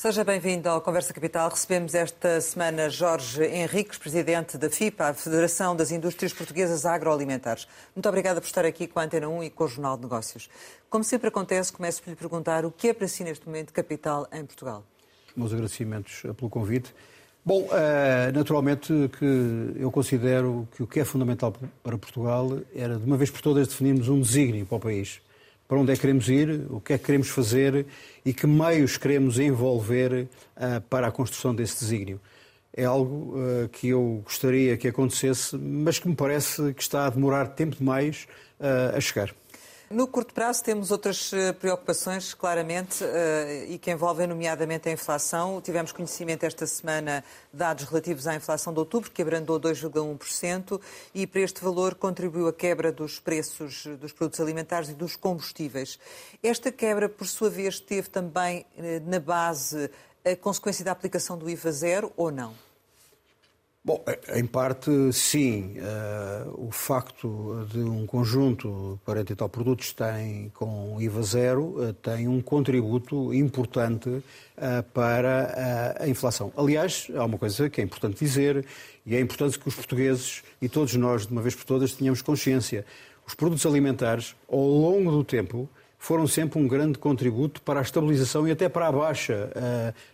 Seja bem-vindo ao Conversa Capital. Recebemos esta semana Jorge Henriques, presidente da FIPA, a Federação das Indústrias Portuguesas Agroalimentares. Muito obrigada por estar aqui com a Antena 1 e com o Jornal de Negócios. Como sempre acontece, começo por lhe perguntar o que é para si neste momento capital em Portugal. Meus agradecimentos pelo convite. Bom, eh, naturalmente que eu considero que o que é fundamental para Portugal era, de uma vez por todas, definirmos um desígnio para o país para onde é que queremos ir, o que é que queremos fazer e que meios queremos envolver uh, para a construção desse desígnio. É algo uh, que eu gostaria que acontecesse, mas que me parece que está a demorar tempo demais uh, a chegar. No curto prazo temos outras eh, preocupações, claramente, eh, e que envolvem nomeadamente a inflação. Tivemos conhecimento esta semana de dados relativos à inflação de outubro, que abrandou 2,1%, e para este valor contribuiu a quebra dos preços dos produtos alimentares e dos combustíveis. Esta quebra, por sua vez, teve também eh, na base a consequência da aplicação do IVA zero ou não? Bom, em parte, sim. Uh, o facto de um conjunto de 40 e tal produtos tem com IVA zero uh, tem um contributo importante uh, para a inflação. Aliás, há uma coisa que é importante dizer, e é importante que os portugueses e todos nós, de uma vez por todas, tenhamos consciência. Os produtos alimentares, ao longo do tempo, foram sempre um grande contributo para a estabilização e até para a baixa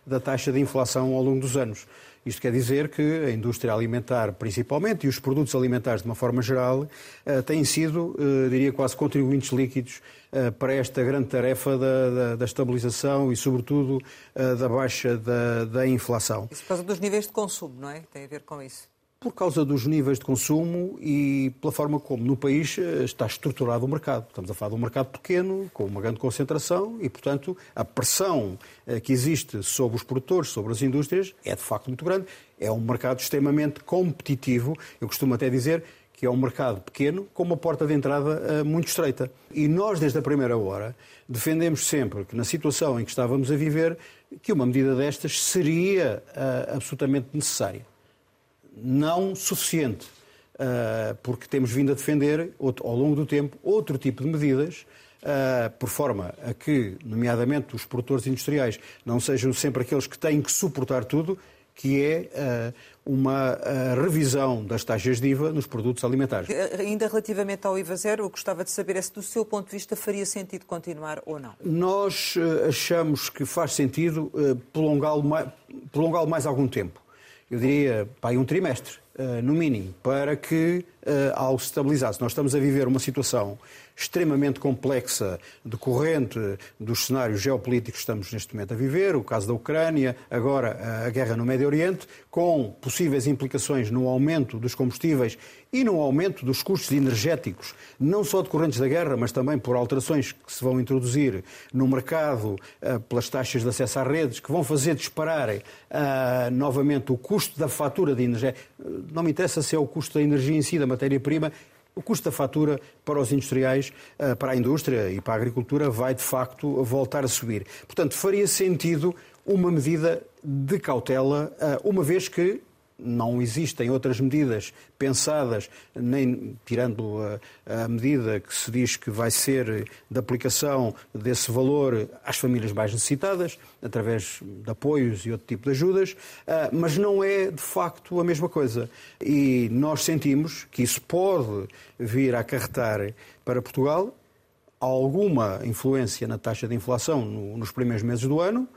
da taxa de inflação ao longo dos anos. Isto quer dizer que a indústria alimentar, principalmente, e os produtos alimentares de uma forma geral, eh, têm sido, eh, diria, quase contribuintes líquidos eh, para esta grande tarefa da, da, da estabilização e, sobretudo, da baixa da, da inflação. Isso por causa dos níveis de consumo, não é? Tem a ver com isso por causa dos níveis de consumo e pela forma como no país eh, está estruturado o mercado. Estamos a falar de um mercado pequeno, com uma grande concentração e, portanto, a pressão eh, que existe sobre os produtores, sobre as indústrias, é de facto muito grande. É um mercado extremamente competitivo. Eu costumo até dizer que é um mercado pequeno com uma porta de entrada eh, muito estreita. E nós, desde a primeira hora, defendemos sempre que, na situação em que estávamos a viver, que uma medida destas seria absolutamente necessária não suficiente, uh, porque temos vindo a defender, ao longo do tempo, outro tipo de medidas, uh, por forma a que, nomeadamente, os produtores industriais não sejam sempre aqueles que têm que suportar tudo, que é uh, uma revisão das taxas de IVA nos produtos alimentares. Ainda relativamente ao IVA zero, eu gostava de saber é se, do seu ponto de vista, faria sentido continuar ou não. Nós achamos que faz sentido prolongá-lo mais, prolongá mais algum tempo eu diria, pá, um trimestre, uh, no mínimo, para que, uh, ao se estabilizar, se nós estamos a viver uma situação extremamente complexa, decorrente dos cenários geopolíticos que estamos neste momento a viver, o caso da Ucrânia, agora a guerra no Médio Oriente, com possíveis implicações no aumento dos combustíveis e no aumento dos custos energéticos, não só decorrentes da guerra, mas também por alterações que se vão introduzir no mercado eh, pelas taxas de acesso às redes, que vão fazer disparar uh, novamente o custo da fatura de energia. Não me interessa se é o custo da energia em si, da matéria-prima, o custo da fatura para os industriais, eh, para a indústria e para a agricultura vai de facto voltar a subir. Portanto, faria sentido uma medida de cautela, eh, uma vez que não existem outras medidas pensadas, nem tirando a, a, medida que se diz que vai ser de aplicação desse valor às famílias mais necessitadas, através de apoios e outro tipo de ajudas, ah, mas não é de facto a mesma coisa. E nós sentimos que isso pode vir a acarretar para Portugal alguma influência na taxa de inflação nos primeiros meses do ano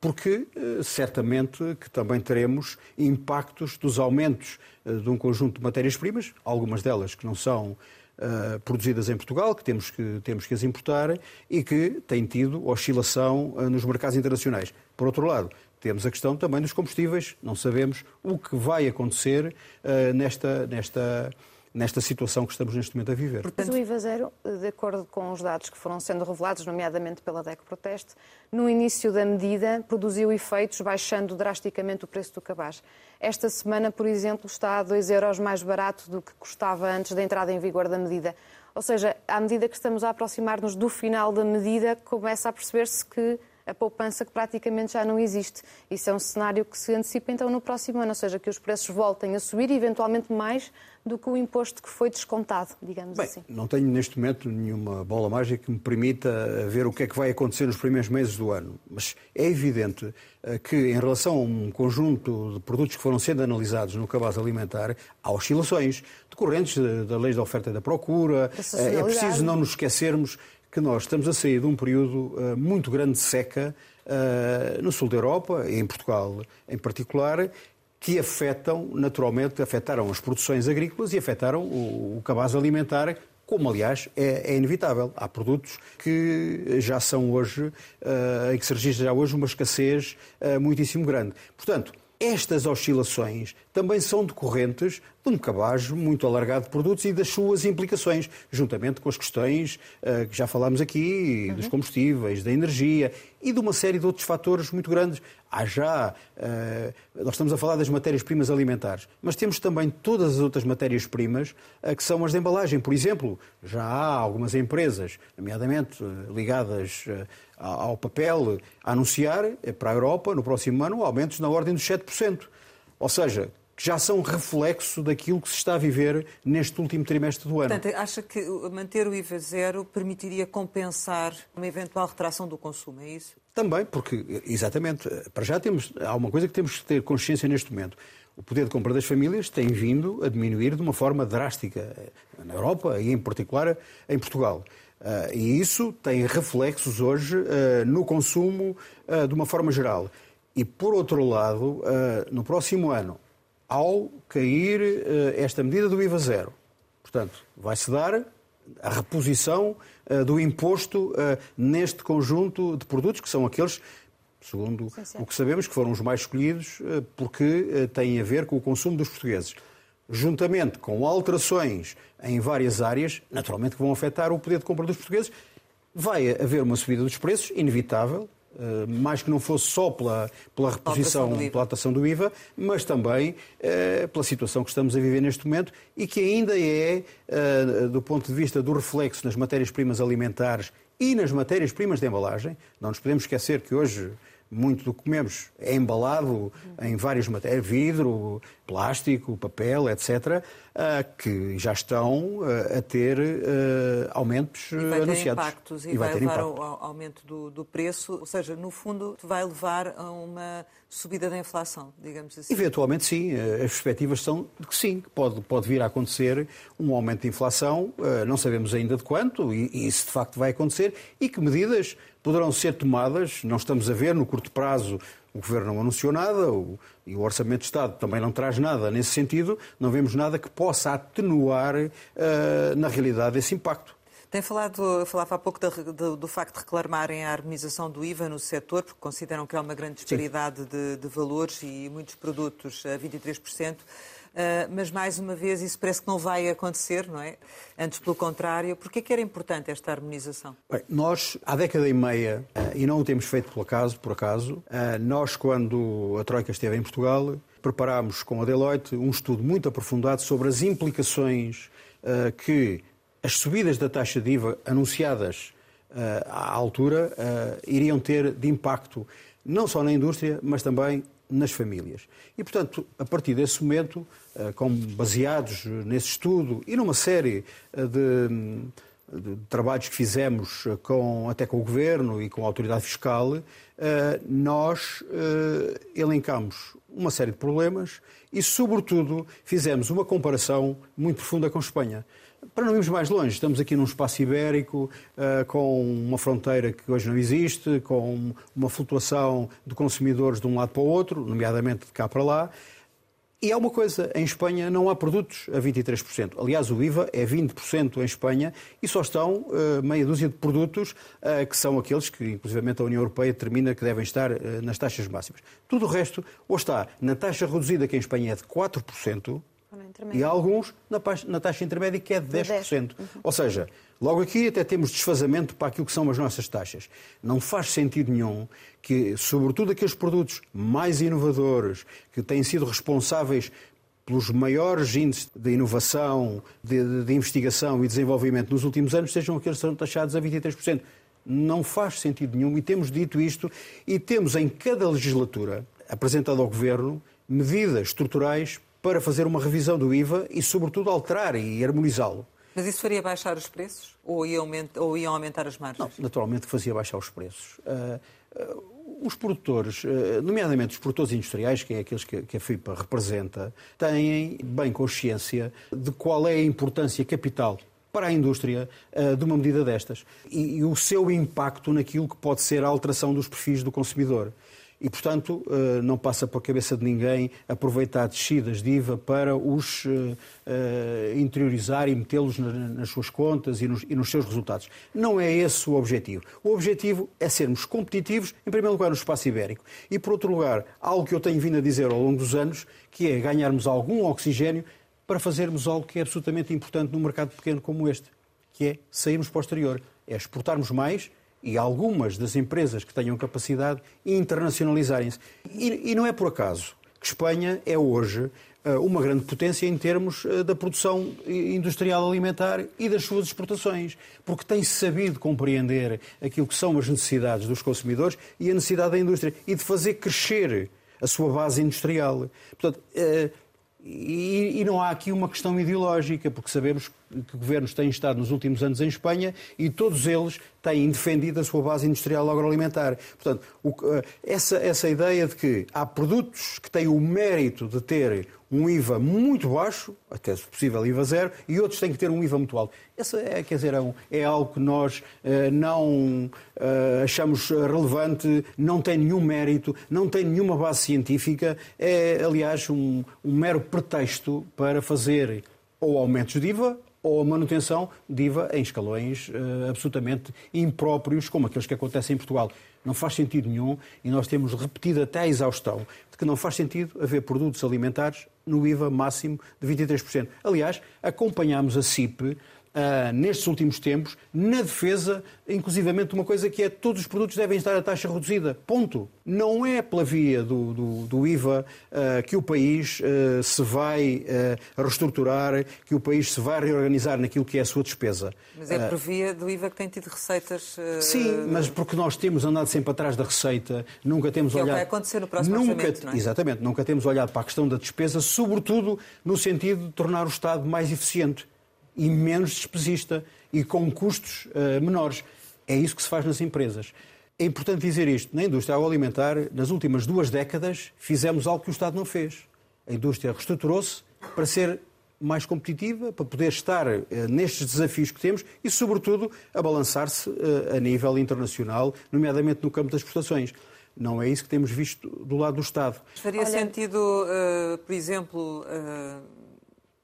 porque eh, certamente que também teremos impactos dos aumentos eh, de um conjunto de matérias-primas, algumas delas que não são uh, produzidas em Portugal, que temos, que temos que as importar e que têm tido oscilação nos mercados internacionais. Por outro lado, temos a questão também dos combustíveis, não sabemos o que vai acontecer nesta, nesta nesta situação que estamos neste momento a viver. Portanto... O IVA zero, de acordo com os dados que foram sendo revelados, nomeadamente pela DEC Proteste, no início da medida produziu efeitos baixando drasticamente o preço do cabaz. Esta semana, por exemplo, está a 2 euros mais barato do que custava antes da entrada em vigor da medida. Ou seja, à medida que estamos a aproximar-nos do final da medida, começa a perceber-se que a poupança que praticamente já não existe. Isso é um cenário que se antecipa então no próximo ano, ou seja, que os preços voltem a subir e eventualmente mais do que o imposto que foi descontado, digamos Bem, assim. Não tenho neste momento nenhuma bola mágica que me permita ver o que é que vai acontecer nos primeiros meses do ano, mas é evidente eh, que em relação a um conjunto de produtos que foram sendo analisados no cabaz alimentar, há oscilações decorrentes da lei da oferta e da procura. Eh, é preciso não nos esquecermos que nós estamos a sair de um período uh, muito grande de seca uh, no sul da Europa, e em Portugal em particular, que afetam, naturalmente, afetaram as produções agrícolas e afetaram o, o cabaz alimentar, como aliás é, é, inevitável. Há produtos que já são hoje, uh, que se registra já hoje uma escassez uh, muitíssimo grande. Portanto, estas oscilações também são decorrentes de um cabaz muito alargado de produtos e das suas implicações, juntamente com as questões uh, que já falámos aqui, uhum. dos combustíveis, da energia e de uma série de outros fatores muito grandes. Há já, uh, nós estamos a falar das matérias-primas alimentares, mas temos também todas as outras matérias-primas uh, que são as de embalagem. Por exemplo, já há algumas empresas, nomeadamente ligadas ao papel, a anunciar para a Europa, no próximo ano, aumentos na ordem dos 7%. Ou seja, que já são reflexo daquilo que se está a viver neste último trimestre do ano. Portanto, acha que manter o IVA zero permitiria compensar uma eventual retração do consumo, é isso? Também, porque, exatamente, para já temos, há uma coisa que temos que ter consciência neste momento. O poder de compra das famílias tem vindo a diminuir de uma forma drástica na Europa e, em particular, em Portugal. Uh, e isso tem reflexos hoje uh, no consumo uh, de uma forma geral. E, por outro lado, no próximo ano, ao cair esta medida do IVA zero, portanto, vai-se dar a reposição do imposto neste conjunto de produtos, que são aqueles, segundo o que sabemos, que foram os mais escolhidos, porque têm a ver com o consumo dos portugueses. Juntamente com alterações em várias áreas, naturalmente que vão afetar o poder de compra dos portugueses, vai haver uma subida dos preços, inevitável, eh, mais que não fosse só pela, pela reposição, pela atuação do IVA, mas também eh, pela situação que estamos a viver neste momento e que ainda é, eh, do ponto de vista do reflexo nas matérias-primas alimentares e nas matérias-primas de embalagem, não nos podemos esquecer que hoje muito do que comemos é embalado em várias matérias, vidro, plástico, papel, etc., ah, que já estão ah, a ter ah, aumentos e vai anunciados. Ter impactos, e, e vai, vai levar impacto. ao aumento do, do, preço, ou seja, no fundo vai levar a uma subida da inflação, digamos assim. Eventualmente sim, as perspectivas são de que sim, que pode, pode vir a acontecer um aumento de inflação, não sabemos ainda de quanto, e, e isso de facto vai acontecer, e que medidas poderão ser tomadas, não estamos a ver no curto prazo, o Governo não anunciou nada o, e o Orçamento de Estado também não traz nada nesse sentido, não vemos nada que possa atenuar, uh, na realidade, esse impacto. Tem falado, falava há pouco do, do, do, facto de reclamarem a harmonização do IVA no setor, porque consideram que há uma grande disparidade de, de, valores e muitos produtos a 23%. Uh, mas mais uma vez isso parece que não vai acontecer, não é? Antes, pelo contrário. Porquê que era importante esta harmonização? Bem, nós, há década e meia, uh, e não o temos feito por acaso, por acaso, uh, nós, quando a Troika esteve em Portugal, preparámos com a Deloitte um estudo muito aprofundado sobre as implicações que as subidas da taxa de IVA anunciadas à altura iriam ter de impacto não só na indústria, mas também nas famílias. E, portanto, a partir desse momento, eh, com, baseados nesse estudo e numa série eh, de, de trabalhos que fizemos eh, com, até com o Governo e com a Autoridade Fiscal, nós elencamos uma série de problemas e, sobretudo, fizemos uma comparação muito profunda com Espanha. Para não irmos mais longe, estamos aqui num espaço ibérico, uh, com uma fronteira que hoje não existe, com uma flutuação de consumidores de um lado para o outro, nomeadamente de cá para lá. E há uma coisa, em Espanha não há produtos a 23%. Aliás, o IVA é 20% em Espanha e só estão uh, meia dúzia de produtos uh, que são aqueles que, inclusivamente, a União Europeia determina que devem estar uh, nas taxas máximas. Tudo o resto, ou está na taxa reduzida, que em Espanha é de 4%, e há alguns na, na, taxa intermédia que é de 10%. Uhum. Ou seja, logo aqui até temos desfazamento para aquilo que são as nossas taxas. Não faz sentido nenhum que, sobretudo aqueles produtos mais inovadores, que têm sido responsáveis pelos maiores índices de inovação, de, de investigação e desenvolvimento nos últimos anos, sejam aqueles que são taxados a 23%. Não faz sentido nenhum e temos dito isto e temos em cada legislatura apresentado ao Governo medidas estruturais para fazer uma revisão do IVA e, sobretudo, alterar e harmonizá-lo. Mas isso faria baixar os preços ou, ia aumentar, ou iam aumentar as margens? Não, naturalmente que fazia baixar os preços. Uh, uh, os produtores, uh, nomeadamente os produtores industriais, que é aqueles que, que a FIPA representa, têm bem consciência de qual é a importância capital para a indústria de uma medida destas e, e o seu impacto naquilo que pode ser a alteração dos perfis do consumidor. E, portanto, eh, não passa pela cabeça de ninguém aproveitar descidas de IVA para os eh, eh, interiorizar e metê-los nas suas contas e nos, e nos seus resultados. Não é esse o objetivo. O objetivo é sermos competitivos, em primeiro lugar, no espaço ibérico. E, por outro lugar, algo que eu tenho vindo a dizer ao longo dos anos, que é ganharmos algum oxigênio para fazermos algo que é absolutamente importante num mercado pequeno como este, que é sairmos para o exterior, é exportarmos mais e algumas das empresas que tenham capacidade internacionalizarem-se. E, e, não é por acaso que Espanha é hoje eh, uma grande potência em termos eh, da produção industrial alimentar e das suas exportações, porque tem sabido compreender aquilo que são as necessidades dos consumidores e a necessidade da indústria e de fazer crescer a sua base industrial. Portanto, eh, e, não há aqui uma questão ideológica, porque sabemos que governos têm estado nos últimos anos em Espanha e todos eles têm defendido a sua base industrial agroalimentar. Portanto, o, eh, essa, essa ideia de que há produtos que têm o mérito de ter um IVA muito baixo, até se possível IVA zero, e outros têm que ter um IVA muito alto. Essa é, quer dizer, é, é algo que nós uh, não uh, achamos relevante, não tem nenhum mérito, não tem nenhuma base científica, é, aliás, um, um mero pretexto para fazer ou aumentos de IVA ou a manutenção de IVA em escalões uh, absolutamente impróprios, como aqueles que acontecem em Portugal. Não faz sentido nenhum e nós temos repetido até a exaustão de que não faz sentido haver produtos alimentares no IVA máximo de 23%. Aliás, acompanhámos a CIP Uh, nestes últimos tempos, na defesa, inclusivamente, uma coisa que é todos os produtos devem estar a taxa reduzida. Ponto. Não é pela via do, do, do IVA uh, que o país uh, se vai reestruturar, que o país se vai reorganizar naquilo que é a sua despesa. Mas é por via do IVA que tem tido receitas. Sim, mas porque nós temos andado sempre atrás da receita, nunca temos que olhado. É o que vai acontecer no próximo nunca, não é? Exatamente, nunca temos olhado para a questão da despesa, sobretudo no sentido de tornar o Estado mais eficiente e menos despesista e com custos uh, menores. É isso que se faz nas empresas. É importante dizer isto. Na indústria agroalimentar, nas últimas duas décadas, fizemos algo que o Estado não fez. A indústria reestruturou-se para ser mais competitiva, para poder estar uh, nestes desafios que temos e, sobretudo, a balançar-se uh, a nível internacional, nomeadamente no campo das exportações. Não é isso que temos visto do lado do Estado. Faria Olha... sentido, por exemplo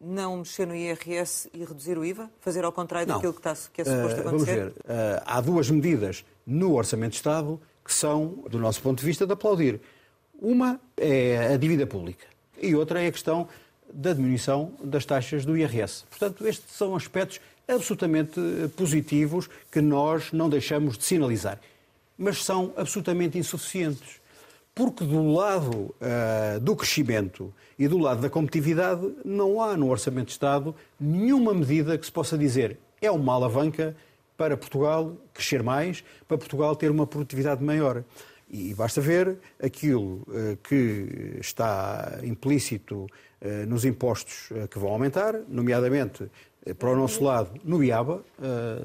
não mexer no IRS e reduzir o IVA? Fazer ao contrário não. daquilo que, está, que é suposto uh, acontecer? Vamos ver. Uh, há duas medidas no Orçamento de Estado que são, do nosso ponto de vista, de aplaudir. Uma é a dívida pública e outra é a questão da diminuição das taxas do IRS. Portanto, estes são aspectos absolutamente positivos que nós não deixamos de sinalizar, mas são absolutamente insuficientes porque do lado uh, do crescimento e do lado da competitividade não há no Orçamento de Estado nenhuma medida que se possa dizer é uma alavanca para Portugal crescer mais, para Portugal ter uma produtividade maior. E basta ver aquilo uh, que está implícito uh, nos impostos que vão aumentar, nomeadamente para o nosso lado no IABA,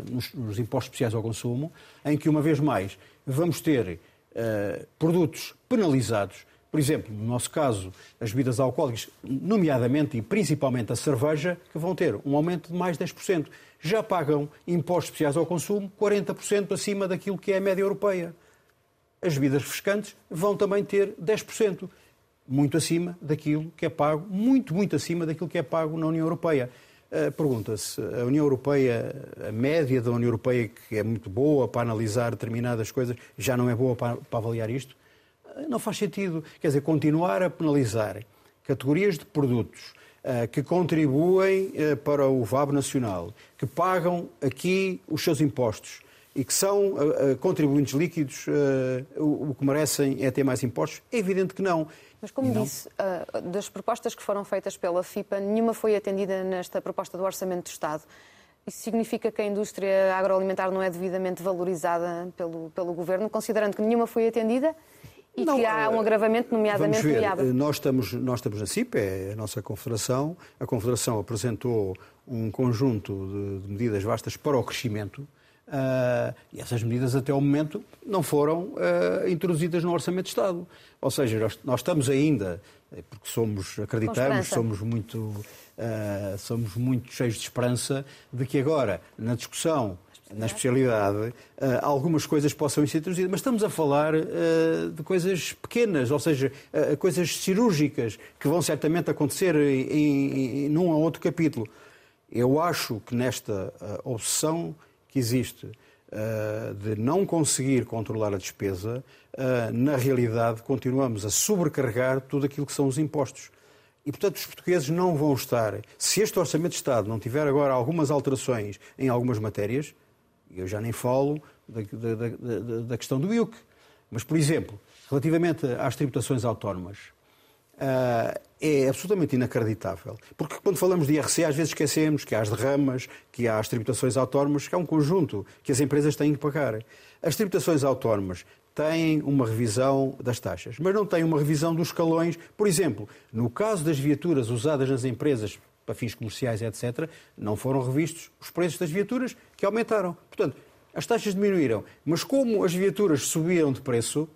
nos, nos impostos especiais ao consumo, em que uma vez mais vamos ter uh, produtos penalizados. Por exemplo, no nosso caso, as bebidas alcoólicas, nomeadamente e principalmente a cerveja, que vão ter um aumento de mais de 10%. Já pagam impostos especiais ao consumo 40% acima daquilo que é a média europeia. As bebidas refrescantes vão também ter 10%, muito acima daquilo que é pago, muito, muito acima daquilo que é pago na União Europeia. Eh, pergunta-se, a União Europeia, a média da União Europeia, que é muito boa para analisar determinadas coisas, já não é boa para, para avaliar isto? Eh, não faz sentido. Quer dizer, continuar a penalizar categorias de produtos uh, que contribuem para o VAB nacional, que pagam aqui os seus impostos e que são uh, contribuintes líquidos, o, o que merecem é ter mais impostos? É evidente que não. Mas, como não... disse, das propostas que foram feitas pela FIPA, nenhuma foi atendida nesta proposta do Orçamento do Estado. Isso significa que a indústria agroalimentar não é devidamente valorizada pelo, pelo governo, considerando que nenhuma foi atendida? E não, que há um eh, agravamento, nomeadamente vamos ver, eh, Nós estamos, nós estamos na CIP, é a nossa confederação. A confederação apresentou um conjunto de, de medidas vastas para o crescimento. Uh, e essas medidas, até ao momento, não foram uh, introduzidas no Orçamento de Estado. Ou seja, nós, nós estamos ainda, porque somos, acreditamos, somos muito, uh, somos muito cheios de esperança de que agora, na discussão na especialidade, algumas coisas possam ser introduzidas, mas estamos a falar de coisas pequenas, ou seja, coisas cirúrgicas, que vão certamente acontecer em, em, num ou outro capítulo. Eu acho que nesta obsessão que existe de não conseguir controlar a despesa, na realidade continuamos a sobrecarregar tudo aquilo que são os impostos. E, portanto, os portugueses não vão estar. Se este Orçamento de Estado não tiver agora algumas alterações em algumas matérias, eu já nem falo da, da, da, da questão do IUC. Mas, por exemplo, relativamente às tributações autónomas, Uh, é absolutamente inacreditável. Porque quando falamos de IRC, às vezes esquecemos que há as derramas, que há as tributações autónomas, que há um conjunto que as empresas têm que pagar. As tributações autónomas têm uma revisão das taxas, mas não têm uma revisão dos escalões. Por exemplo, no caso das viaturas usadas nas empresas para fins comerciais, etc., não foram revistos os preços das viaturas, que aumentaram. Portanto, as taxas diminuíram, mas como as viaturas subiram de preço,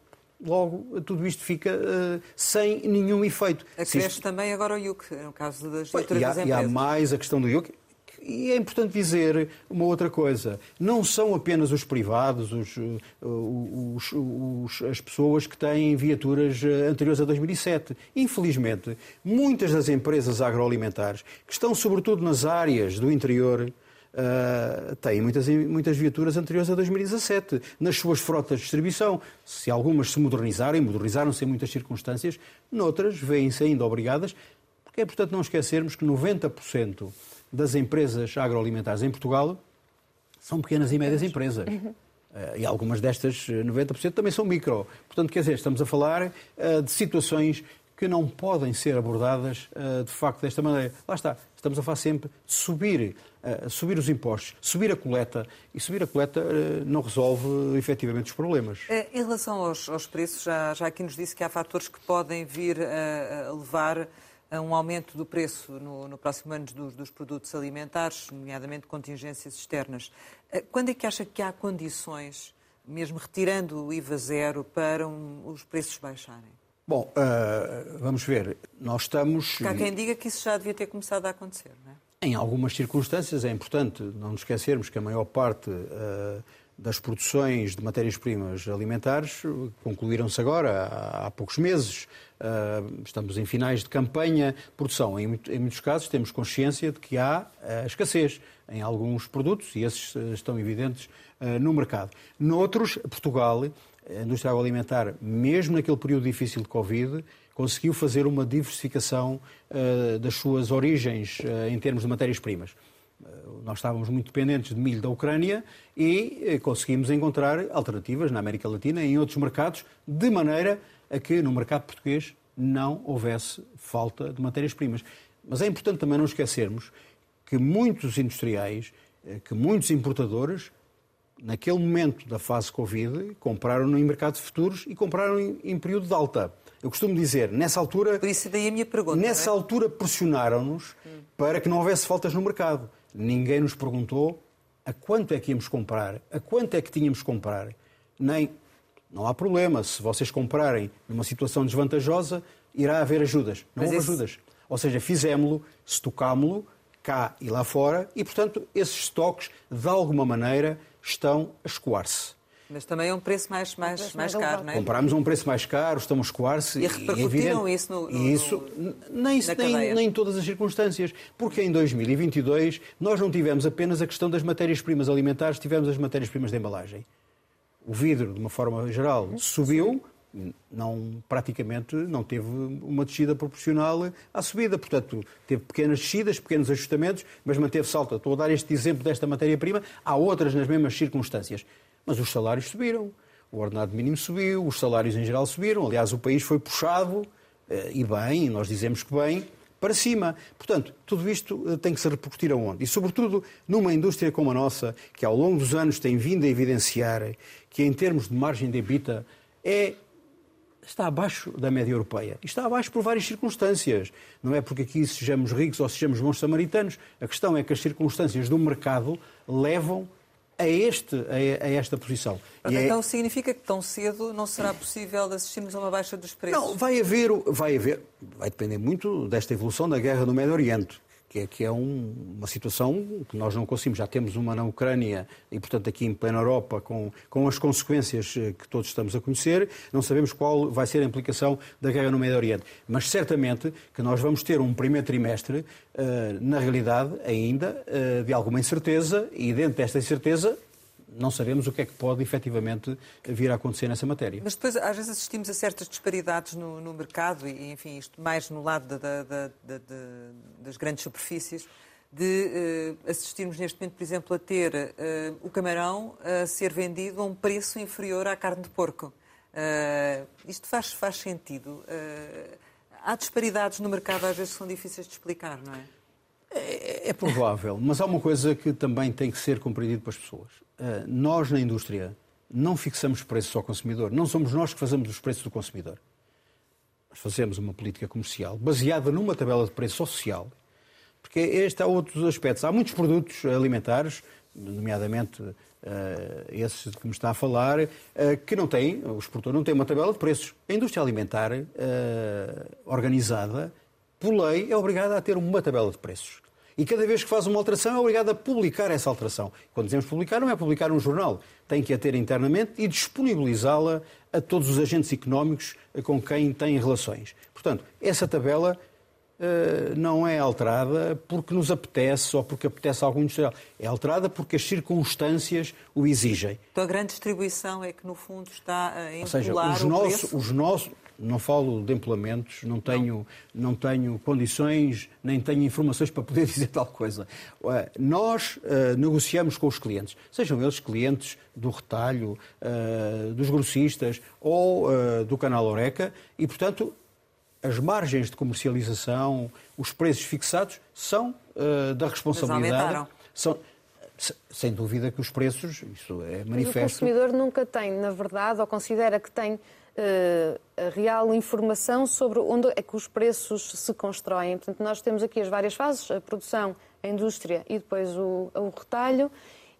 logo tudo isto fica uh, sem nenhum efeito. Acresce isto... também agora o IUC, no caso das e das empresas. E há mais a questão do IUC, e é importante dizer uma outra coisa. Não são apenas os privados, os, os, os, as pessoas que têm viaturas eh, anteriores a 2007. Infelizmente, muitas das empresas agroalimentares, que estão sobretudo nas áreas do interior, Uh, têm muitas, muitas viaturas anteriores a 2017 nas suas frotas de distribuição. Se algumas se modernizarem, modernizaram-se em muitas circunstâncias, noutras vêm-se ainda obrigadas, porque é importante não esquecermos que 90% das empresas agroalimentares em Portugal são pequenas e médias empresas. Uhum. Uh, e algumas destas, 90%, também são micro. Portanto, quer dizer, estamos a falar uh, de situações que não podem ser abordadas uh, de facto desta maneira. Lá está, estamos a falar sempre de subir, subir os impostos, subir a coleta, e subir a coleta não resolve efetivamente os problemas. Em relação aos, aos preços, já, já aqui nos disse que há fatores que podem vir a levar a um aumento do preço no, no próximo ano dos, dos, produtos alimentares, nomeadamente contingências externas. Eh, quando é que acha que há condições, mesmo retirando o IVA zero, para um, os preços baixarem? Bom, uh, vamos ver. Nós estamos. Há quem diga que isso já devia ter começado a acontecer, não é? Em algumas circunstâncias é importante não nos esquecermos que a maior parte uh, das produções de matérias-primas alimentares concluíram-se agora, há, há poucos meses. Uh, estamos em finais de campanha de produção. Em, em, muitos casos temos consciência de que há uh, escassez em alguns produtos e esses estão evidentes no mercado. Noutros, Portugal, a indústria agroalimentar, mesmo naquele período difícil de Covid, conseguiu fazer uma diversificação das suas origens em termos de matérias-primas. Nós estávamos muito dependentes de milho da Ucrânia e conseguimos encontrar alternativas na América Latina e em outros mercados, de maneira a que no mercado português não houvesse falta de matérias-primas. Mas é importante também não esquecermos que muitos industriais, eh, que muitos importadores, naquele momento da fase Covid, compraram no mercado de futuros e compraram em, período de alta. Eu costumo dizer, nessa altura. Por isso daí a minha pergunta. Nessa é? altura pressionaram-nos hum. para que não houvesse faltas no mercado. Ninguém nos perguntou a quanto é que íamos comprar, a quanto é que tínhamos que comprar. Nem não há problema. Se vocês comprarem numa situação desvantajosa, irá haver ajudas. Não Mas houve ajudas. Ou seja, fizemos-lo, estocámo-lo cá e lá fora e, portanto, esses estoques, de alguma maneira, estão a escoar-se. Mas também é um preço mais, mais, mais, mais caro, não é? Compramos a um preço mais caro, estamos a escoar-se. E repercutiram é isso no, no, e isso, nem, nem, nem em todas as circunstâncias. Porque em 2022 nós não tivemos apenas a questão das matérias-primas alimentares, tivemos as matérias-primas de embalagem o vidro, de uma forma geral, subiu, não, praticamente não teve uma descida proporcional à subida. Portanto, teve pequenas descidas, pequenos ajustamentos, mas manteve salto. Estou a dar este exemplo desta matéria-prima. Há outras nas mesmas circunstâncias. Mas os salários subiram. O ordenado mínimo subiu, os salários em geral subiram. Aliás, o país foi puxado, eh, e bem, nós dizemos que bem, para cima. Portanto, tudo isto eh, tem que se repercutir aonde? E, sobretudo, numa indústria como a nossa, que ao longo dos anos tem vindo a evidenciar que, em termos de margem de EBITDA, é está abaixo da média europeia. E está abaixo por várias circunstâncias. Não é porque aqui sejamos ricos ou sejamos bons samaritanos. A questão é que as circunstâncias do mercado levam a, este, a, esta posição. É- então é... significa que tão cedo não será possível assistirmos a uma baixa dos preços? Não, vai haver, vai haver, vai depender muito desta evolução da guerra no Médio Oriente que é, que é um, uma situação que nós não conseguimos. Já temos uma na Ucrânia e, portanto, aqui em plena Europa, com, com as consequências eh, que todos estamos a conhecer, não sabemos qual vai ser a implicação da guerra no Médio Oriente. Mas certamente que nós vamos ter um primeiro trimestre, uh, na realidade, ainda, uh, de alguma incerteza, e dentro desta incerteza, não sabemos o que é que pode efetivamente vir a acontecer nessa matéria. Mas depois, às vezes, assistimos a certas disparidades no, no mercado, e enfim, isto mais no lado da, da, da, das grandes superfícies, de uh, assistirmos neste momento, por exemplo, a ter uh, o camarão a ser vendido a um preço inferior à carne de porco. Uh, isto faz, faz sentido? há disparidades no mercado, às vezes, que são difíceis de explicar, não é? É, é provável, mas há uma coisa que também tem que ser compreendido pelas pessoas. Uh, nós, na indústria, não fixamos preços ao consumidor. Não somos nós que fazemos os preços do consumidor. Nós fazemos uma política comercial baseada numa tabela de preço social, porque este há outros aspectos. Há muitos produtos alimentares, nomeadamente uh, esses que me está a falar, uh, que não têm, o exportador não tem uma tabela de preços. A indústria alimentar uh, organizada, por lei, é obrigada a ter uma tabela de preços. E cada vez que faz uma alteração é obrigado a publicar essa alteração. Quando dizemos publicar, não é publicar num jornal. Tem que a ter internamente e disponibilizá-la a todos os agentes económicos com quem tem relações. Portanto, essa tabela uh, não é alterada porque nos apetece ou porque apetece algum industrial. É alterada porque as circunstâncias o exigem. Então a grande distribuição é que, no fundo, está a empolar Ou seja, os o nossos, preço? Os nossos, não falo de implementos, não tenho, não. não tenho condições, nem tenho informações para poder dizer tal coisa. Nós uh, negociamos com os clientes, sejam eles clientes do retalho, uh, dos grossistas ou uh, do canal Oreca, e, portanto, as margens de comercialização, os preços fixados são da responsabilidade. São, sem dúvida que os preços, isso é manifesto. Mas o consumidor nunca tem, na verdade, ou considera que tem a real informação sobre onde é que os preços se constroem. Portanto, nós temos aqui as várias fases, a produção, a indústria e depois o, o retalho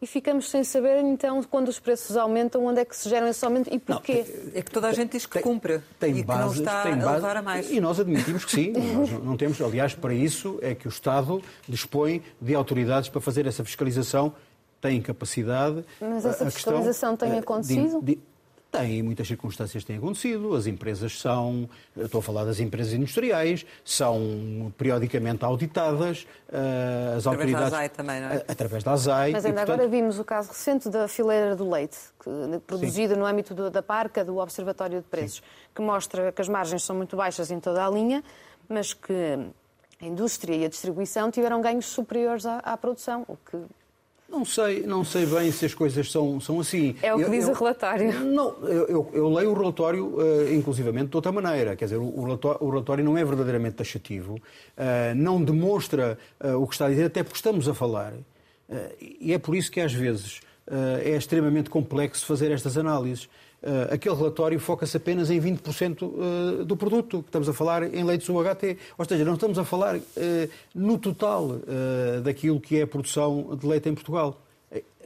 e ficamos sem saber, então, quando os preços aumentam, onde é que se geram esse aumento e porquê. Não, é que toda a gente diz que tem, cumpre tem e bases, que não está tem a levar a mais. E nós admitimos que sim. nós não temos, aliás, para isso é que o Estado dispõe de autoridades para fazer essa fiscalização, tem capacidade. Mas essa fiscalização questão, tem acontecido? De, de, tem, muitas circunstâncias têm acontecido. As empresas são, estou a falar das empresas industriais, são periodicamente auditadas. Uh, as através autoridades, da ASAI também, não é? Através da ASAI. Mas ainda e, portanto... agora vimos o caso recente da fileira do leite, que, produzida Sim. no âmbito do, da PARCA, do Observatório de Preços, Sim. que mostra que as margens são muito baixas em toda a linha, mas que a indústria e a distribuição tiveram ganhos superiores à, à produção, o que não sei, não sei bem se as coisas são, são assim. É o que eu, diz eu, o relatório. Não, eu, eu, leio o relatório, uh, inclusivamente, de outra maneira. Quer dizer, o, relatório, o relatório não é verdadeiramente taxativo, uh, não demonstra uh, o que está a dizer, até porque estamos a falar. e é por isso que, às vezes, é extremamente complexo fazer estas análises. Uh, aquele relatório foca-se apenas em 20% uh, do produto, que estamos a falar em leites UHT. Ou seja, não estamos a falar no total daquilo que é a produção de leite em Portugal.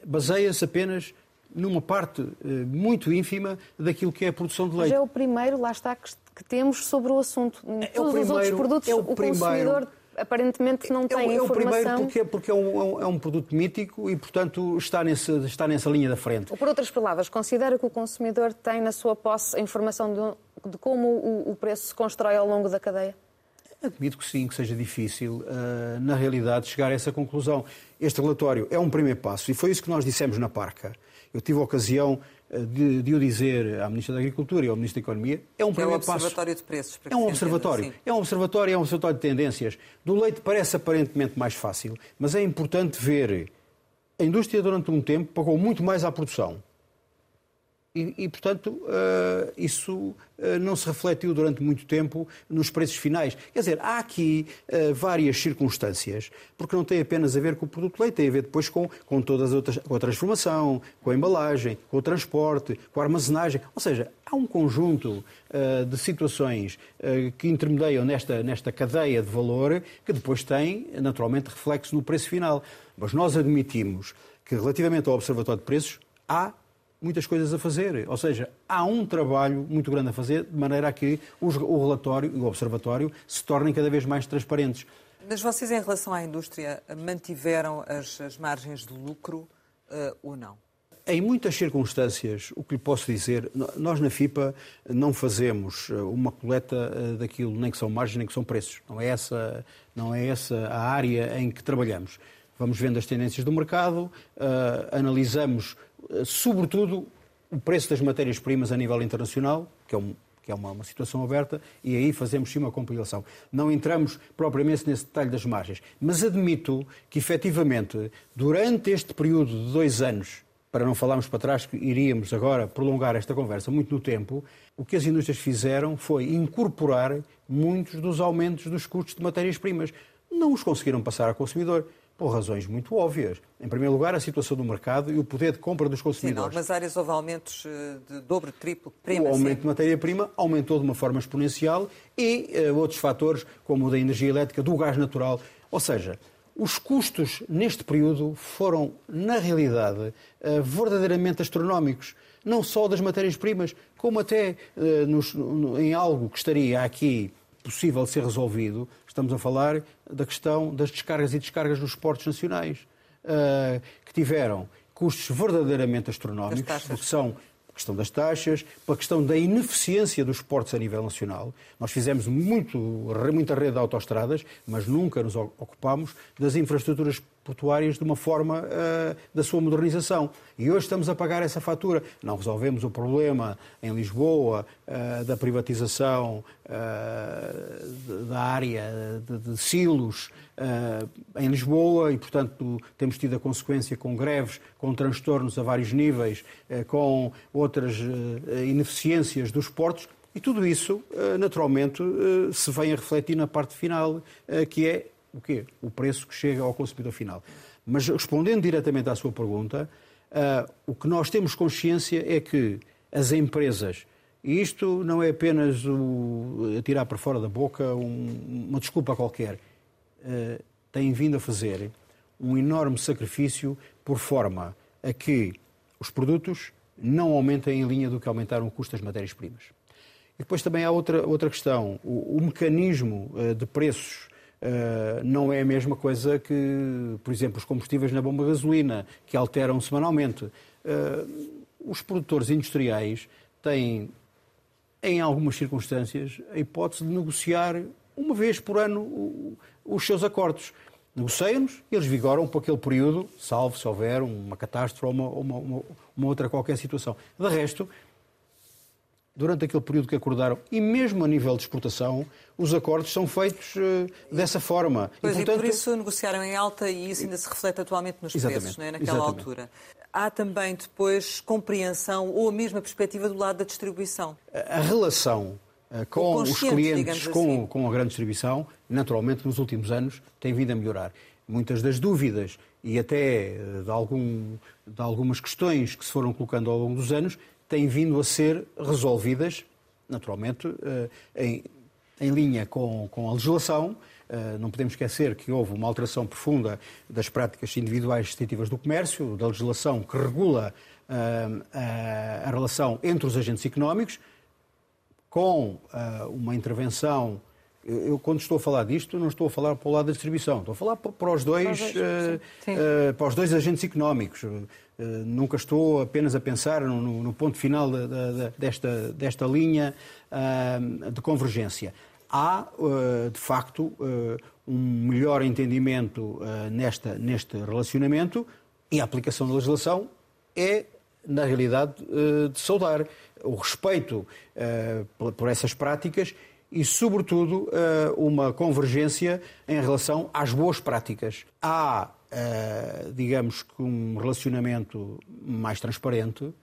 Baseia-se apenas numa parte muito ínfima daquilo que é a produção de leite. Mas é o primeiro, lá está, que, temos sobre o assunto. Em é todos primeiro, os outros produtos, é o, o primeiro, consumidor aparentemente não tem é, é informação. É o primeiro porque, porque é, um, é um produto mítico e, portanto, está, nesse, está nessa linha da frente. Ou, por outras palavras, considera que o consumidor tem na sua posse a informação de, de como o, o preço se constrói ao longo da cadeia? Admito que sim, que seja difícil, uh, na realidade, chegar a essa conclusão. Este relatório é um primeiro passo e foi isso que nós dissemos na Parca. Eu tive a ocasião de, de o dizer à Ministra da Agricultura e ao Ministro da Economia, é um primeiro passo. É um observatório de preços. é um observatório. Entenda, é um observatório, é um observatório de tendências. Do leite parece aparentemente mais fácil, mas é importante ver. A indústria, durante um tempo, pagou muito mais à produção. E, e portanto, uh, isso uh, não se refletiu durante muito tempo nos preços finais. Quer dizer, há aqui uh, várias circunstâncias, porque não tem apenas a ver com o produto leite, tem a ver depois com, com todas as outras, com a transformação, com a embalagem, com o transporte, com a armazenagem. Ou seja, há um conjunto de situações que intermediam nesta, nesta cadeia de valor que depois tem, naturalmente, reflexo no preço final. Mas nós admitimos que, relativamente ao Observatório de Preços, há muitas coisas a fazer. Ou seja, há um trabalho muito grande a fazer, de maneira a que o relatório e o observatório se tornem cada vez mais transparentes. Mas vocês, em relação à indústria, mantiveram as, as margens de lucro uh, ou não? Em muitas circunstâncias, o que lhe posso dizer, nós na FIPA não fazemos eh, uma coleta eh, daquilo, nem que são margens, nem que são preços. Não é essa, não é essa a área em que trabalhamos. Vamos vendo as tendências do mercado, uh, analisamos sobretudo, o preço das matérias-primas a nível internacional, que é, um, que é uma, uma, situação aberta, e aí fazemos sim uma compilação. Não entramos propriamente nesse detalhe das margens, mas admito que, efetivamente, durante este período de dois anos, para não falarmos para trás, que iríamos agora prolongar esta conversa muito no tempo, o que as indústrias fizeram foi incorporar muitos dos aumentos dos custos de matérias-primas. Não os conseguiram passar ao consumidor por razões muito óbvias. Em primeiro lugar, a situação do mercado e o poder de compra dos consumidores. Sim, em algumas áreas houve aumentos eh, de dobro, triplo, prima. O aumento de matéria-prima aumentou de uma forma exponencial e uh, outros fatores, como o da energia elétrica, do gás natural. Ou seja, os custos neste período foram, na realidade, uh, verdadeiramente astronómicos. Não só das matérias-primas, como até nos, no, em algo que estaria aqui possível de ser resolvido, estamos a falar da questão das descargas e descargas dos portos nacionais, uh, que tiveram custos verdadeiramente astronómicos, porque são a questão das taxas, para a questão da ineficiência dos portos a nível nacional. Nós fizemos muito, muita rede de autoestradas, mas nunca nos ocupámos das infraestruturas portuárias de uma forma uh, da sua modernização. E hoje estamos a pagar essa fatura. Não resolvemos o problema em Lisboa uh, da privatização uh, da área de, de silos em Lisboa e, portanto, temos tido a consequência com greves, com transtornos a vários níveis, com outras ineficiências dos portos. E tudo isso, naturalmente, se vem a refletir na parte final, que é o quê? O preço que chega ao consumidor final. Mas respondendo diretamente à sua pergunta, uh, o que nós temos consciência é que as empresas, e isto não é apenas o, tirar para fora da boca um, uma desculpa qualquer, uh, têm vindo a fazer um enorme sacrifício por forma a que os produtos não aumentem em linha do que aumentaram o custo das matérias-primas. E depois também há outra, outra questão. O, o mecanismo uh, de preços Uh, não é a mesma coisa que, por exemplo, os combustíveis na bomba de gasolina, que alteram semanalmente. Uh, os produtores industriais têm, em algumas circunstâncias, a hipótese de negociar uma vez por ano os seus acordos. Negociam-nos eles vigoram por aquele período, salvo se houver uma catástrofe ou uma, uma, uma outra qualquer situação. De resto, durante aquele período que acordaram, e mesmo a nível de exportação, os acordos são feitos uh, dessa forma. Pois, e, portanto... e, por isso negociaram em alta e isso ainda se reflete atualmente nos Exatamente. preços, não é? naquela Exatamente. altura. Há também depois compreensão ou a mesma perspectiva do lado da distribuição? A relação uh, com os clientes, com, assim. com a grande distribuição, naturalmente nos últimos anos tem vindo a melhorar. Muitas das dúvidas e até uh, de, algum, de algumas questões que se foram colocando ao longo dos anos têm vindo a ser resolvidas, naturalmente, eh, em, em linha com, com a legislação. Eh, não podemos esquecer que houve uma alteração profunda das práticas individuais restritivas do comércio, da legislação que regula eh, a, a relação entre os agentes económicos, com uma intervenção eu, quando estou a falar disto, não estou a falar para o lado da distribuição, estou a falar para os dois, para os dois, uh, uh, para os dois agentes económicos. Uh, nunca estou apenas a pensar no, no ponto final de, de, desta, desta linha de convergência. Há, de facto, um melhor entendimento nesta, neste relacionamento e a aplicação da legislação é, na realidade, de saudar. O respeito por essas práticas e, sobretudo, eh, uma convergência em relação às boas práticas. Há, eh, digamos que, um relacionamento mais transparente,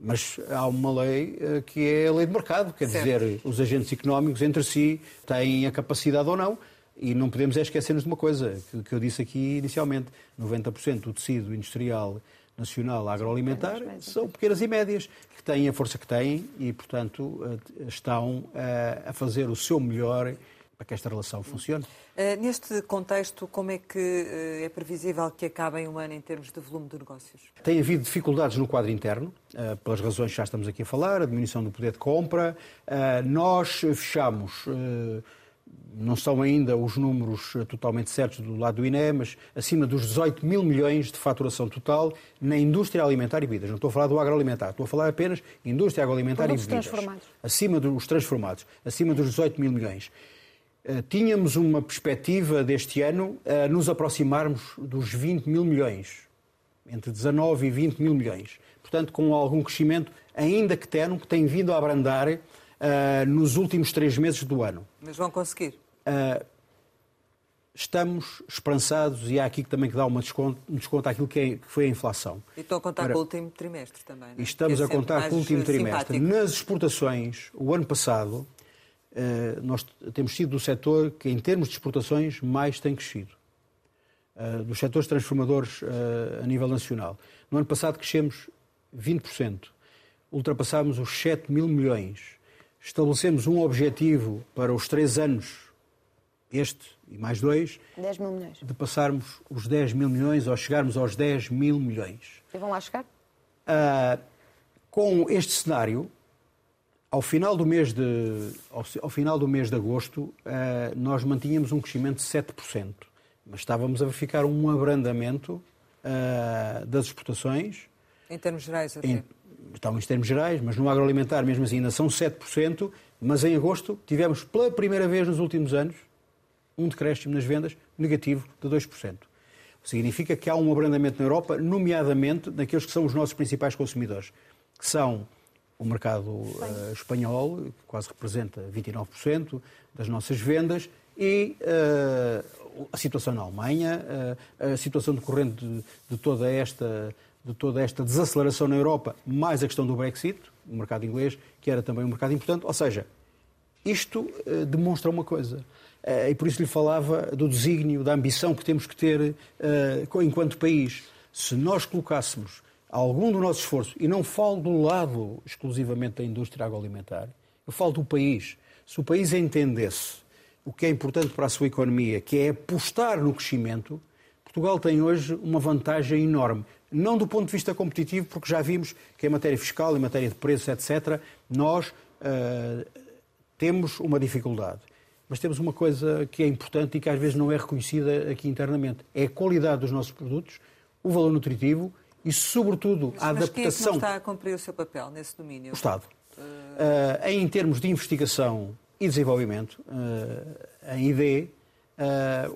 Mas há uma lei uh, que é a lei de mercado, quer certo. dizer, os agentes económicos entre si têm a capacidade ou não. E não podemos é esquecer-nos de uma coisa que, que eu disse aqui inicialmente: 90% do tecido industrial nacional agroalimentar são pequenas e médias, que têm a força que têm e, portanto, eh, estão eh, a fazer o seu melhor para que esta relação funcione. Eh, neste contexto, como é que é previsível que acabe em um ano em termos de volume de negócios? Tem havido dificuldades no quadro interno, pelas razões que já estamos aqui a falar, a diminuição do poder de compra. Nós fechamos não são ainda os números eh, totalmente certos do lado do INE, mas acima dos 18 mil milhões de faturação total na indústria alimentar e bebidas. Não estou a falar do agroalimentar, estou a falar apenas indústria agroalimentar Produtos e bebidas. transformados. Acima dos transformados, acima dos 18 mil milhões. Eh, tínhamos uma perspectiva deste ano a nos aproximarmos dos 20 mil milhões, entre 19 e 20 mil milhões. Portanto, com algum crescimento, ainda que tenue, que tem vindo a abrandar uh, nos últimos três meses do ano. Mas vão conseguir? Uh, estamos esperançados e há aqui também que dar uma desconto, um desconto àquilo que, é, que foi a inflação. E estão a contar Ora, com o último trimestre também. É? Estamos é a contar com o último trimestre. Simpático. Nas exportações, o ano passado, uh, nós temos sido do setor que, em termos de exportações, mais tem crescido. Uh, dos setores transformadores a nível nacional. No ano passado crescemos 20%. Ultrapassámos os 7 mil milhões. Estabelecemos um objetivo para os três anos este e mais dois, 10 mil milhões. de passarmos os 10 mil milhões ou chegarmos aos 10 mil milhões. E vão lá chegar? Uh, com este cenário, ao final do mês de, ao, ao final do mês de agosto, uh, nós mantínhamos um crescimento de 7%, mas estávamos a verificar um abrandamento uh, das exportações. Em termos gerais, até. Em, estão em termos gerais, mas no agroalimentar mesmo assim ainda são 7%, mas em agosto tivemos pela primeira vez nos últimos anos um decréscimo nas vendas negativo de 2%. Significa que há um abrandamento na Europa, nomeadamente naqueles que são os nossos principais consumidores, que são o mercado uh, espanhol, que quase representa 29% das nossas vendas, e uh, a situação na Alemanha, uh, a situação decorrente de, de, toda esta, de toda esta desaceleração na Europa, mais a questão do Brexit, o mercado inglês, que era também um mercado importante. Ou seja, isto demonstra uma coisa. Eh, e por isso lhe falava do desígnio, da ambição que temos que ter eh, enquanto país. Se nós colocássemos algum do nosso esforço, e não falo do lado exclusivamente da indústria agroalimentar, eu falo do país. Se o país entendesse o que é importante para a sua economia, que é apostar no crescimento, Portugal tem hoje uma vantagem enorme. Não do ponto de vista competitivo, porque já vimos que em matéria fiscal, em matéria de preços, etc., nós uh, temos uma dificuldade. Mas temos uma coisa que é importante e que às vezes não é reconhecida aqui internamente. É a qualidade dos nossos produtos, o valor nutritivo e, sobretudo, mas, a adaptação... Mas quem é que não está a cumprir o seu papel nesse domínio? O Estado. Uh... Uh, em termos de investigação e desenvolvimento, em ID,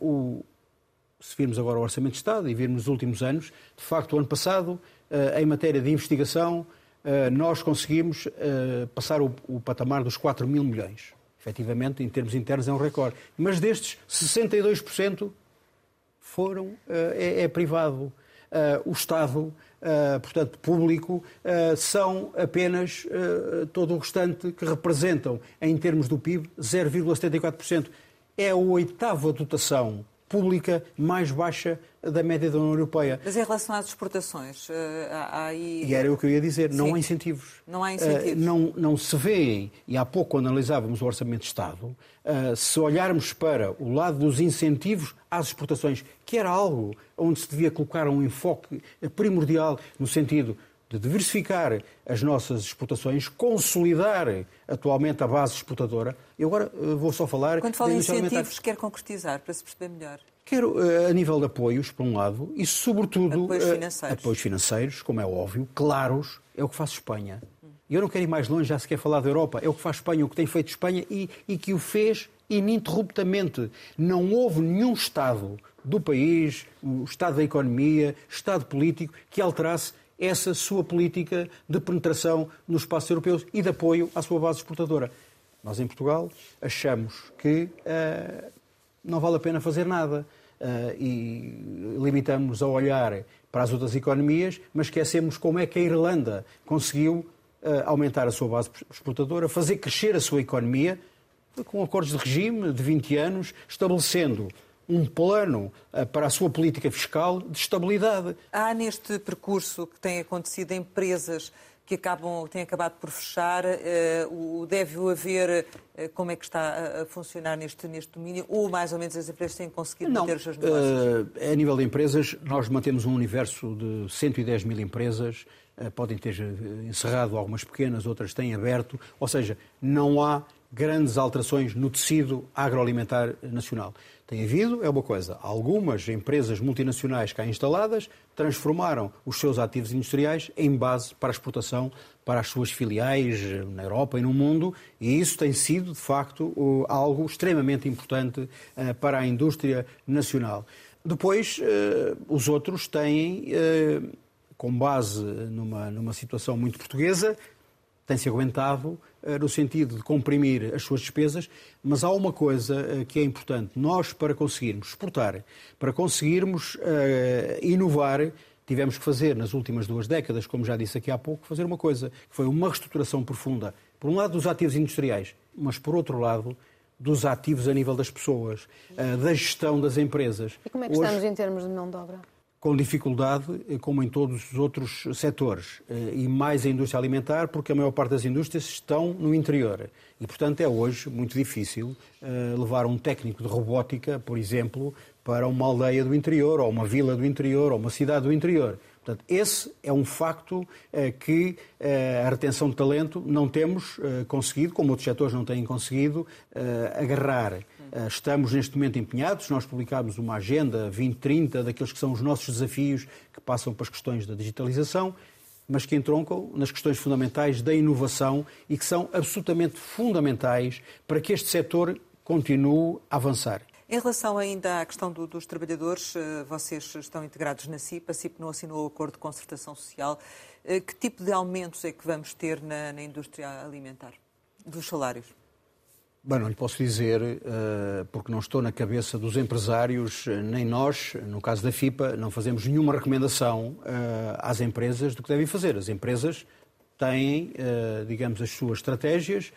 o... se virmos agora o Orçamento de Estado e virmos os últimos anos, de facto, o ano passado, em matéria de investigação, nós conseguimos passar o, patamar dos 4 mil milhões efetivamente, em termos internos, é um recorde. Mas destes, 62% foram, eh, é, é privado. O Estado, portanto, público, são apenas todo o restante que representam, em termos do PIB, 0,74%. É a oitava dotação pública mais baixa da média da União Europeia. Mas em relação às exportações, eh, há aí... E era o que eu ia dizer, não Sim. há incentivos. Não há incentivos. Uh, não, não se vê, e há pouco quando analisávamos o Orçamento de Estado, uh, se olharmos para o lado dos incentivos às exportações, que era algo onde se devia colocar um enfoque primordial no sentido de diversificar as nossas exportações, consolidar atualmente a base exportadora. Eu agora eh, vou só falar... Quando fala em incentivos, quer concretizar, para se perceber melhor? Quero, eh, a nível de apoios, por um lado, e sobretudo... Apoios eh, financeiros. Apoios financeiros, como é óbvio, claros, é o que faz Espanha. E eu não quero ir mais longe, já se quer falar da Europa. É o que faz Espanha, o que tem feito Espanha e, e que o fez ininterruptamente. Não houve nenhum Estado do país, o Estado da economia, Estado político, que alterasse essa sua política de penetração nos espaços europeus e de apoio à sua base exportadora. Nós, em Portugal, achamos que uh, não vale a pena fazer nada. e limitamos a olhar para as outras economias, mas esquecemos como é que a Irlanda conseguiu aumentar a sua base exportadora, fazer crescer a sua economia com acordos de regime de 20 anos, estabelecendo um plano eh, para a sua política fiscal de estabilidade. Há neste percurso que tem acontecido empresas que acabam, têm acabado por fechar, uh, deve haver, uh, como é que está a, funcionar neste, neste domínio, ou mais ou menos as empresas têm conseguido Não, manter os seus negócios? Uh, a nível de empresas, nós mantemos um universo de 110 mil empresas, podem ter encerrado algumas pequenas, outras têm aberto, ou seja, não há grandes alterações no tecido agroalimentar nacional. Tem havido, é uma coisa, algumas empresas multinacionais cá instaladas transformaram os seus ativos industriais em base para exportação para as suas filiais na Europa e no mundo, e isso tem sido, de facto, algo extremamente importante eh, para a indústria nacional. Depois, eh, os outros têm, eh, com base numa, numa situação muito portuguesa, têm-se aguentado eh, no sentido de comprimir as suas despesas, mas há uma coisa eh, que é importante. Nós, para conseguirmos exportar, para conseguirmos uh, inovar, tivemos que fazer, nas últimas duas décadas, como já disse aqui há pouco, fazer uma coisa, que foi uma reestruturação profunda, por um lado dos ativos industriais, mas por outro lado dos ativos a nível das pessoas, da gestão das empresas. E como é que Hoje... estamos em termos de mão de obra? Com dificuldade, eh, como em todos os outros setores, eh, e mais a indústria alimentar, porque a maior parte das indústrias estão no interior. E, portanto, é hoje muito difícil eh, levar um técnico de robótica, por exemplo, para uma aldeia do interior, ou uma vila do interior, ou uma cidade do interior. Portanto, esse é um facto que a retenção de talento não temos conseguido, como outros setores não têm conseguido, agarrar eh, estamos neste momento empenhados, nós publicámos uma agenda 2030 daqueles que são os nossos desafios que passam para as questões da digitalização, mas que entroncam nas questões fundamentais da inovação e que são absolutamente fundamentais para que este setor continue a avançar. Em relação ainda à questão do, dos trabalhadores, eh, vocês estão integrados na CIP, a CIP não assinou o acordo de concertação social. Eh, que tipo de aumentos é que vamos ter na, na indústria alimentar dos salários? Bem, não lhe posso dizer, eh, porque não estou na cabeça dos empresários, nem nós, no caso da FIPA, não fazemos nenhuma recomendação às empresas do que devem fazer. As empresas têm, digamos, as suas estratégias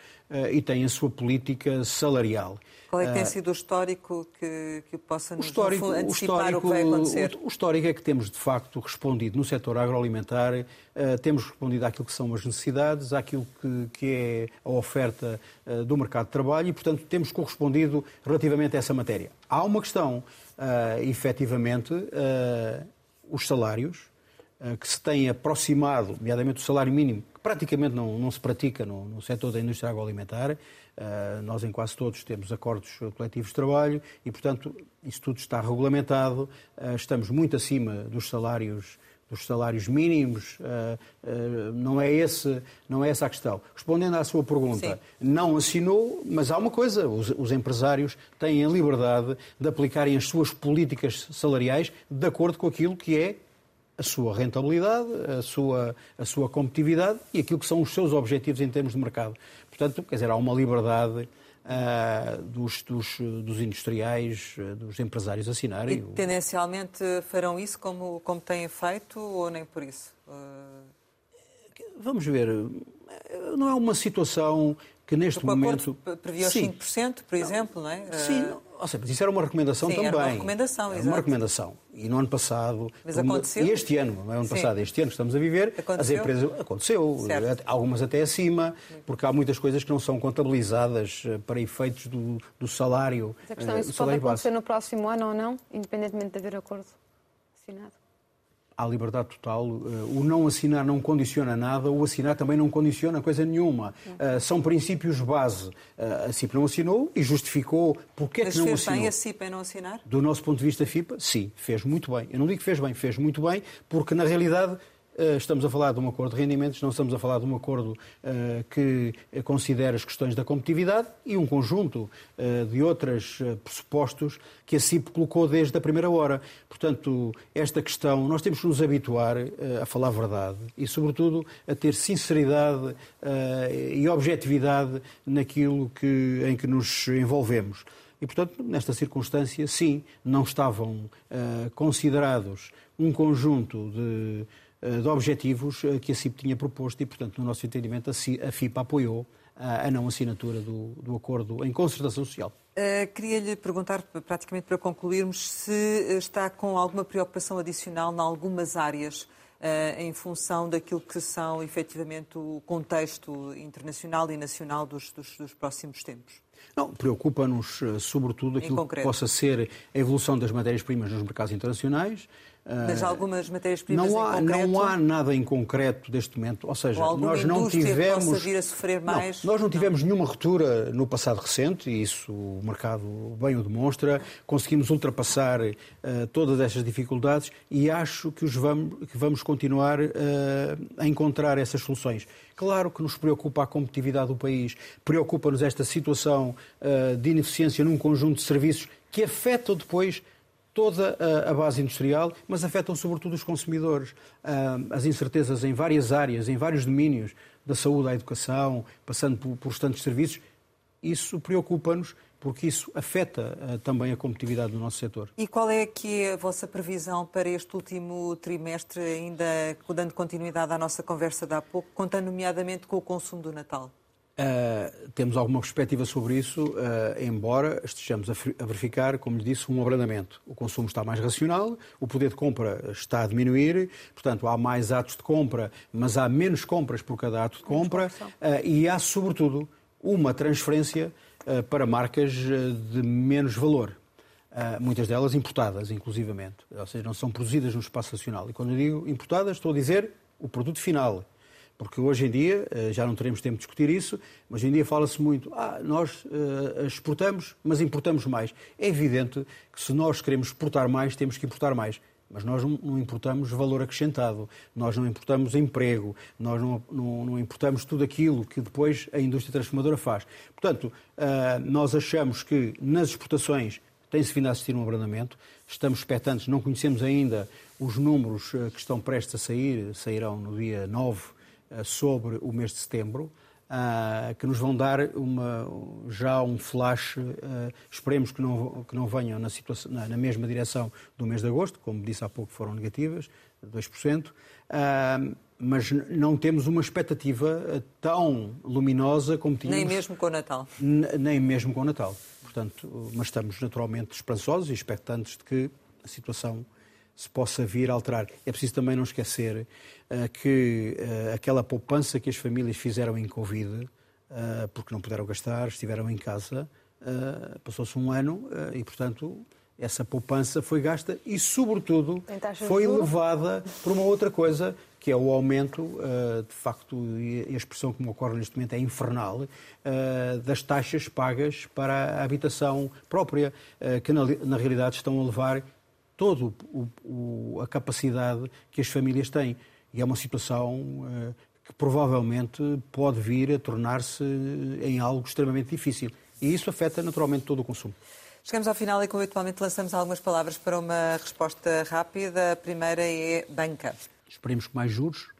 e têm a sua política salarial. Qual é que tem ah, sido o histórico que, que possa nos histórico, antecipar o, histórico, o que vai acontecer? O, o, histórico é que temos, de facto, respondido no setor agroalimentar, uh, temos respondido àquilo que são as necessidades, àquilo que, que é a oferta uh, do mercado de trabalho e, portanto, temos correspondido relativamente a essa matéria. Há uma questão, uh, efetivamente, uh, os salários, que se têm aproximado, nomeadamente o salário mínimo, que praticamente não, não se pratica no, no setor da indústria agroalimentar, Uh, nós, em quase todos, temos acordos coletivos de trabalho e, portanto, isso tudo está regulamentado. Uh, estamos muito acima dos salários dos salários mínimos, uh, não, é esse, não é essa a questão. Respondendo à sua pergunta, Sim. não assinou, mas há uma coisa, os, os, empresários têm a liberdade de aplicarem as suas políticas salariais de acordo com aquilo que é a sua rentabilidade, a sua, a sua competitividade e aquilo que são os seus objetivos em termos de mercado. Portanto, quer dizer, há uma liberdade uh, dos, dos, dos, industriais, dos empresários assinarem. E tendencialmente farão isso como, como têm feito ou nem por isso? Uh... Vamos ver. Não é uma situação que neste Porque momento. O previa os 5%, por exemplo, não é? Sim, ou seja, mas isso era uma recomendação Sim, também. Era uma recomendação, exato. uma recomendação. E no ano passado. Mas aconteceu? E este ano, é ano passado, este ano que estamos a viver, aconteceu? as empresas. Aconteceu, certo. algumas até acima, porque há muitas coisas que não são contabilizadas eh, para efeitos do, do salário. Mas a questão é se pode acontecer no próximo ano ou não, independentemente de haver acordo assinado há liberdade total. Eh, o não assinar não condiciona nada, o assinar também não condiciona coisa nenhuma. Uh, são princípios base. Uh, a CIP não assinou e justificou porque é que não fez assinou. bem a CIP em não assinar? Do nosso ponto de vista FIPA, sim, fez muito bem. Eu não digo que fez bem, fez muito bem, porque na realidade eh, estamos a falar de um acordo de rendimentos, não estamos a falar de um acordo uh, que considera as questões da competitividade e um conjunto uh, de outros pressupostos que a CIP colocou desde a primeira hora. Portanto, esta questão, nós temos que nos habituar a falar verdade e, sobretudo, a ter sinceridade e objetividade naquilo que, em que nos envolvemos. E, portanto, nesta circunstância, sim, não estavam considerados um conjunto de, de objetivos uh, que a CIP tinha proposto e, portanto, no nosso entendimento, a, FIPA apoiou a não assinatura do, do acordo em concertação social. Uh, Queria-lhe perguntar, praticamente para concluirmos, se está com alguma preocupação adicional em algumas áreas uh, em função daquilo que são efetivamente o contexto internacional e nacional dos, dos, dos próximos tempos. Não, preocupa-nos eh, sobretudo aquilo que possa ser a evolução das matérias-primas nos mercados internacionais, mas algumas matérias-primas não há, concreto... Não há nada em concreto deste momento. Ou seja, ou nós não tivemos. Vir a sofrer mais... Não, nós não tivemos não. nenhuma ruptura no passado recente, e isso o mercado bem o demonstra. Conseguimos ultrapassar uh, todas estas dificuldades e acho que, os vamos, que vamos continuar uh, a encontrar essas soluções. Claro que nos preocupa a competitividade do país, preocupa-nos esta situação uh, de ineficiência num conjunto de serviços que afetam depois toda a base industrial, mas afetam sobretudo os consumidores. Ah, as incertezas em várias áreas, em vários domínios, da saúde à educação, passando por, restantes serviços, isso preocupa-nos porque isso afeta uh, também a competitividade do nosso setor. E qual é aqui a vossa previsão para este último trimestre, ainda dando continuidade à nossa conversa de há pouco, contando nomeadamente com o consumo do Natal? Uh, temos alguma perspectiva sobre isso, uh, embora estejamos a, a, verificar, como lhe disse, um abrandamento. O consumo está mais racional, o poder de compra está a diminuir, portanto, há mais atos de compra, mas há menos compras por cada ato de compra uh, e há, sobretudo, uma transferência para marcas de menos valor. muitas delas importadas, inclusivamente, ou seja, não são produzidas no espaço nacional. E quando eu digo importadas, estou a dizer o produto final porque hoje em dia, eh, já não teremos tempo de discutir isso, mas hoje em dia fala-se muito, ah, nós uh, exportamos, mas importamos mais. É evidente que se nós queremos exportar mais, temos que importar mais. Mas nós não importamos valor acrescentado, nós não importamos emprego, nós não, não, não importamos tudo aquilo que depois a indústria transformadora faz. Portanto, uh, nós achamos que nas exportações tem-se vindo a assistir um abrandamento, estamos expectantes, não conhecemos ainda os números que estão prestes a sair, sairão no dia 9 eh, sobre o mês de setembro, eh, que nos vão dar uma, já um flash, eh, esperemos que não, que não venham na, situação, na, mesma direção do mês de agosto, como disse há pouco foram negativas, 2%, mas não temos uma expectativa tão luminosa como tínhamos. Nem mesmo com o Natal. Nem mesmo com o Natal. Portanto, mas estamos naturalmente esperançosos e expectantes de que a situação se possa vir a alterar. É preciso também não esquecer uh, que uh, aquela poupança que as famílias fizeram em Covid, uh, porque não puderam gastar, estiveram em casa, passou-se um ano e, portanto, essa poupança foi gasta e, sobretudo, foi levada por uma outra coisa, que é o aumento, de facto, e a expressão que me ocorre neste momento é infernal, das taxas pagas para a habitação própria, que na realidade estão a levar toda a capacidade que as famílias têm. E é uma situação uh, que provavelmente pode vir a tornar-se em algo extremamente difícil. E isso afeta naturalmente todo o consumo. Chegamos ao final e, como habitualmente, lançamos algumas palavras para uma resposta rápida. A primeira é banca. Esperemos que mais juros.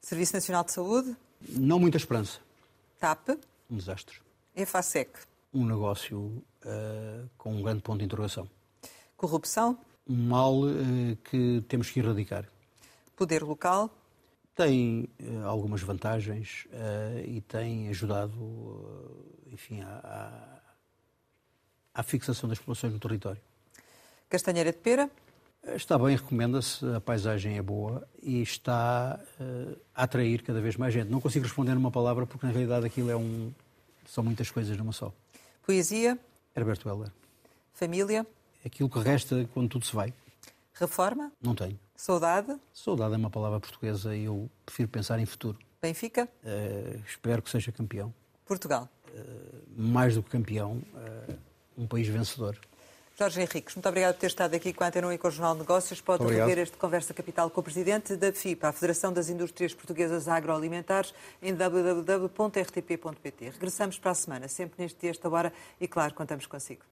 Serviço Nacional de Saúde. Não muita esperança. TAP. Um desastre. EFASEC. Um negócio uh, com um grande ponto de interrogação. Corrupção um mal uh, que temos que erradicar. Poder local? Tem uh, algumas vantagens uh, e tem ajudado, enfim, à, à, fixação das populações no território. Castanheira de Pera? Está bem, recomenda-se, a paisagem é boa e está a atrair cada vez mais gente. Não consigo responder numa palavra porque, na realidade, aquilo é um... são muitas coisas numa só. Poesia? Herberto Helder. Família? Aquilo que resta quando tudo se vai. Reforma? Não tenho. Saudade? Saudade é uma palavra portuguesa e eu prefiro pensar em futuro. Benfica? Uh, espero que seja campeão. Portugal? Uh, mais do que campeão, uh, um país vencedor. Jorge Henriques, muito obrigado por ter estado aqui com a Antena e com o Jornal de Negócios. Pode rever este Conversa Capital com o Presidente da FIPA, a Federação das Indústrias Portuguesas Agroalimentares, em www.rtp.pt. Regressamos para a semana, sempre neste dia, esta hora, e claro, contamos consigo.